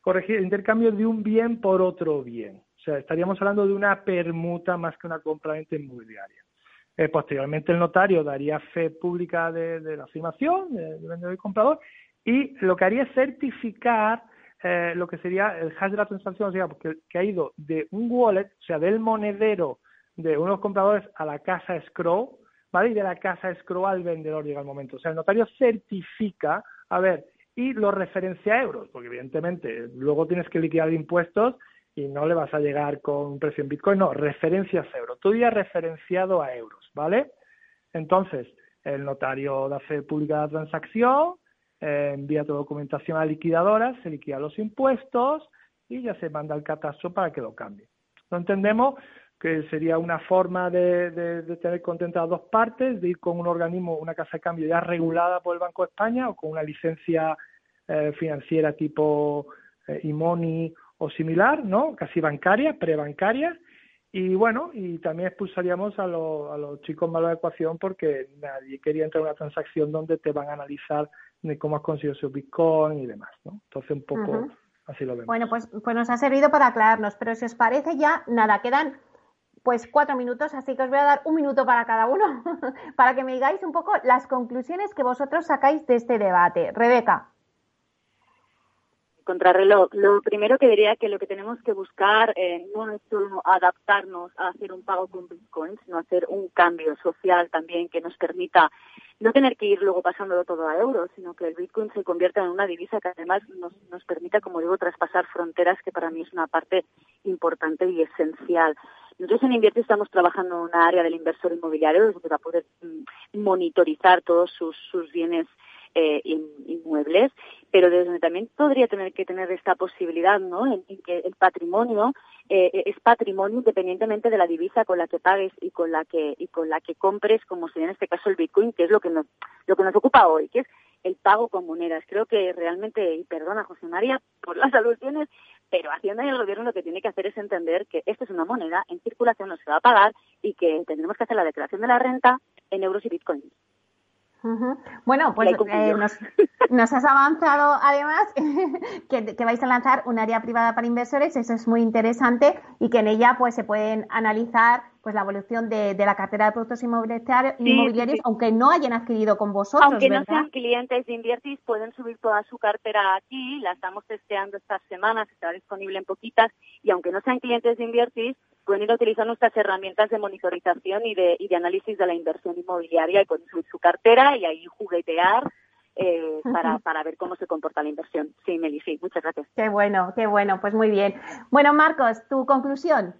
corregir, el intercambio de un bien por otro bien. O sea, estaríamos hablando de una permuta más que una compra-venta inmobiliaria. Eh, posteriormente el notario daría fe pública de, la afirmación del vendedor y comprador y lo que haría es certificar eh, lo que sería el hash de la transacción, o sea, porque, que ha ido de un wallet, o sea, del monedero de unos compradores a la casa escrow, ¿vale? Y de la casa escroa al vendedor llega el momento. O sea, el notario certifica, a ver, y lo referencia a euros, porque evidentemente luego tienes que liquidar impuestos y no le vas a llegar con un precio en Bitcoin, no, referencias a euros. Tú ya referenciado a euros, ¿vale? Entonces, el notario da fe pública de la transacción, eh, envía tu documentación a liquidadora, se liquidan los impuestos y ya se manda al catastro para que lo cambie. No entendemos que sería una forma de, tener contentas dos partes, de ir con un organismo, una casa de cambio ya regulada por el Banco de España o con una licencia eh, financiera tipo eh, Imoni o similar, ¿no? Casi bancaria, prebancaria. Y bueno, y también expulsaríamos a, los, a los chicos malos de ecuación porque nadie quería entrar en una transacción donde te van a analizar de cómo has conseguido su Bitcoin y demás, ¿no? Entonces un poco así lo vemos. Bueno, pues, pues nos ha servido para aclararnos, pero si os parece ya, nada, quedan pues cuatro minutos, así que os voy a dar un minuto para cada uno, *laughs* para que me digáis un poco las conclusiones que vosotros sacáis de este debate. Rebeca contrarreloj. Lo primero que diría que lo que tenemos que buscar eh, no es solo adaptarnos a hacer un pago con bitcoins, sino hacer un cambio social también que nos permita no tener que ir luego pasándolo todo a euros, sino que el bitcoin se convierta en una divisa que además nos, nos permita, como digo, traspasar fronteras, que para mí es una parte importante y esencial. Nosotros en Invierte estamos trabajando en una área del inversor inmobiliario donde va a poder mm, monitorizar todos sus, sus bienes eh, inmuebles, pero desde donde también podría tener que tener esta posibilidad, ¿no? En, que el patrimonio eh, es patrimonio independientemente de la divisa con la que pagues y con la que y con la que compres, como sería en este caso el Bitcoin, que es lo que nos lo que nos ocupa hoy, que es el pago con monedas. Creo que realmente, y perdona José María por las alusiones, pero Hacienda y el Gobierno lo que tiene que hacer es entender que esto es una moneda en circulación, no se va a pagar y que tendremos que hacer la declaración de la renta en euros y bitcoins. Bueno, pues eh, nos, has avanzado además *laughs* que, vais a lanzar un área privada para inversores, eso es muy interesante y que en ella pues se pueden analizar pues la evolución de, la cartera de productos inmobiliarios, aunque no hayan adquirido con vosotros. Aunque no sean clientes de Inviertis, pueden subir toda su cartera aquí, la estamos testeando estas semanas, estará disponible en poquitas, y aunque no sean clientes de Inviertis, pueden ir a utilizar nuestras herramientas de monitorización y de, y de análisis de la inversión inmobiliaria y pueden subir su cartera y ahí juguetear eh, para, para ver cómo se comporta la inversión. Sí, Meli, sí, muchas gracias. Qué bueno, qué bueno, pues muy bien. Bueno, Marcos, tu conclusión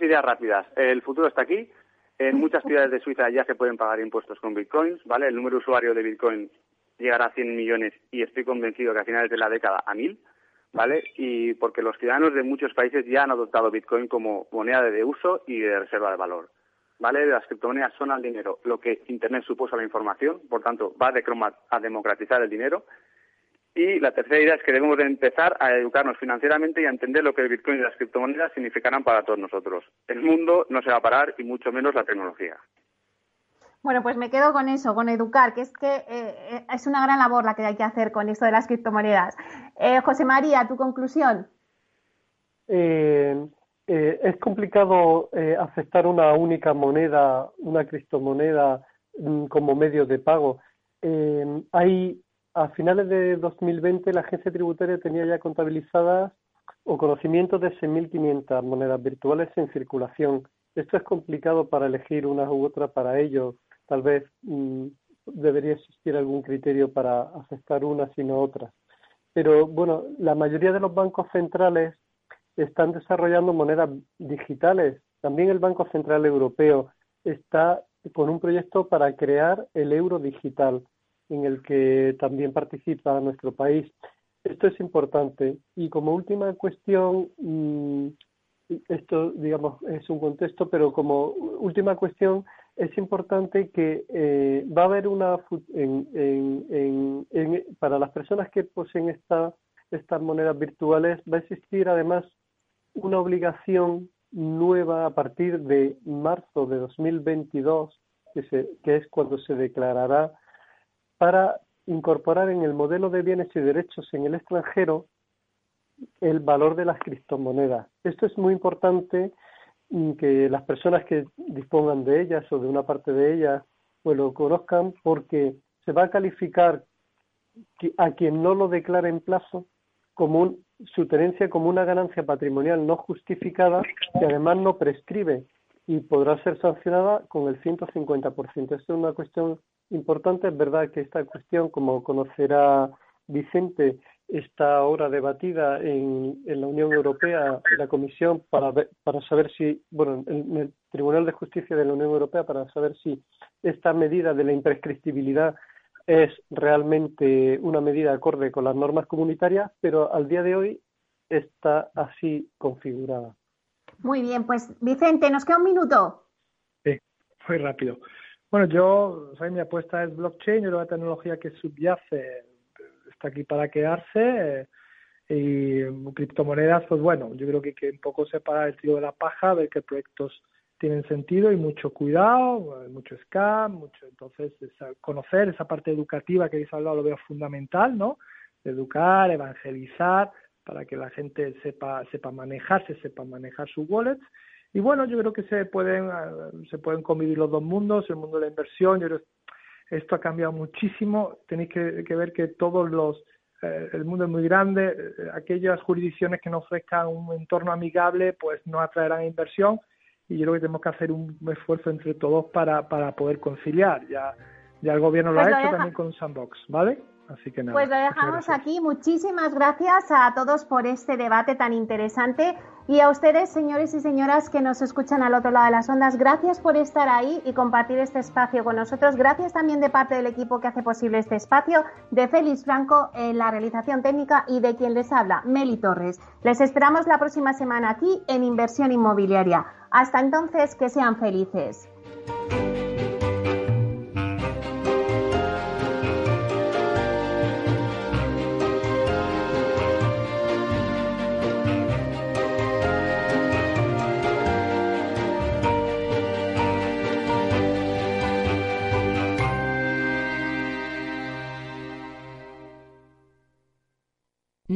ideas rápidas. El futuro está aquí. En *laughs* muchas ciudades de Suiza ya se pueden pagar impuestos con bitcoins, ¿vale? El número de usuarios de bitcoin llegará a 100 millones y estoy convencido que a finales de la década a 1000, ¿vale? Y porque los ciudadanos de muchos países ya han adoptado bitcoin como moneda de uso y de reserva de valor. ¿Vale? Las criptomonedas son al dinero lo que Internet supuso a la información, por tanto, va a democratizar el dinero y la tercera idea es que debemos de empezar a educarnos financieramente y a entender lo que el Bitcoin y las criptomonedas significarán para todos nosotros. El mundo no se va a parar y mucho menos la tecnología. Bueno, pues me quedo con eso, con educar, que es que eh, eh, es una gran labor la que hay que hacer con esto de las criptomonedas. Eh, José María, tu conclusión. es complicado aceptar una única moneda, una criptomoneda mm, como medio de pago. hay a finales de 2020 la agencia tributaria tenía ya contabilizadas o conocimientos de 6.500 monedas virtuales en circulación. Esto es complicado para elegir una u otra para ello. Tal vez mm, debería existir algún criterio para aceptar una sino otras. Pero bueno, la mayoría de los bancos centrales están desarrollando monedas digitales. También el Banco Central Europeo está con un proyecto para crear el euro digital en el que también participa nuestro país. Esto es importante. Y como última cuestión, mm, esto, digamos, es un contexto, pero como última cuestión, es importante que eh, va a haber una, para las personas que poseen esta, estas monedas virtuales, va a existir además una obligación nueva a partir de marzo de 2022, que, se, que es cuando se declarará para incorporar en el modelo de bienes y derechos en el extranjero el valor de las criptomonedas. Esto es muy importante que las personas que dispongan de ellas o de una parte de ellas pues lo conozcan porque se va a calificar a quien no lo declara en plazo como su tenencia como una ganancia patrimonial no justificada que además no prescribe y podrá ser sancionada con el 150%. Esto es una cuestión importante. Es verdad que esta cuestión, como conocerá Vicente, está ahora debatida en, la Unión Europea, en la Comisión, para, para saber si, bueno, en el Tribunal de Justicia de la Unión Europea, para saber si esta medida de la imprescriptibilidad es realmente una medida acorde con las normas comunitarias, pero al día de hoy está así configurada. Muy bien, pues Vicente, nos queda un minuto. Sí, muy rápido. Bueno, yo, mi apuesta es blockchain, yo la tecnología que subyace está aquí para quedarse. y criptomonedas, pues bueno, yo creo que, que un poco separar el trío de la paja, ver qué proyectos tienen sentido y mucho cuidado, mucho scam, mucho, entonces conocer esa parte educativa que habéis hablado lo veo fundamental, ¿no? Educar, evangelizar, para que la gente sepa, sepa manejarse, sepa manejar sus wallets. Y bueno, yo creo que se pueden, se pueden convivir los dos mundos, el mundo de la inversión, yo creo esto ha cambiado muchísimo. Tenéis que, ver que todos los, eh, el mundo es muy grande, eh, aquellas jurisdicciones que no ofrezcan un entorno amigable, pues no atraerán inversión. Y yo creo que tenemos que hacer un esfuerzo entre todos para, para poder conciliar. Ya, ya el gobierno lo ha pues hecho también con Sandbox, ¿vale? Así que nada. Pues lo dejamos aquí. Muchísimas gracias a todos por este debate tan interesante. Y a ustedes, señores y señoras que nos escuchan al otro lado de las ondas, gracias por estar ahí y compartir este espacio con nosotros. Gracias también de parte del equipo que hace posible este espacio, de Félix Franco en la realización técnica y de quien les habla, Meli Torres. Les esperamos la próxima semana aquí en Inversión Inmobiliaria. Hasta entonces, que sean felices.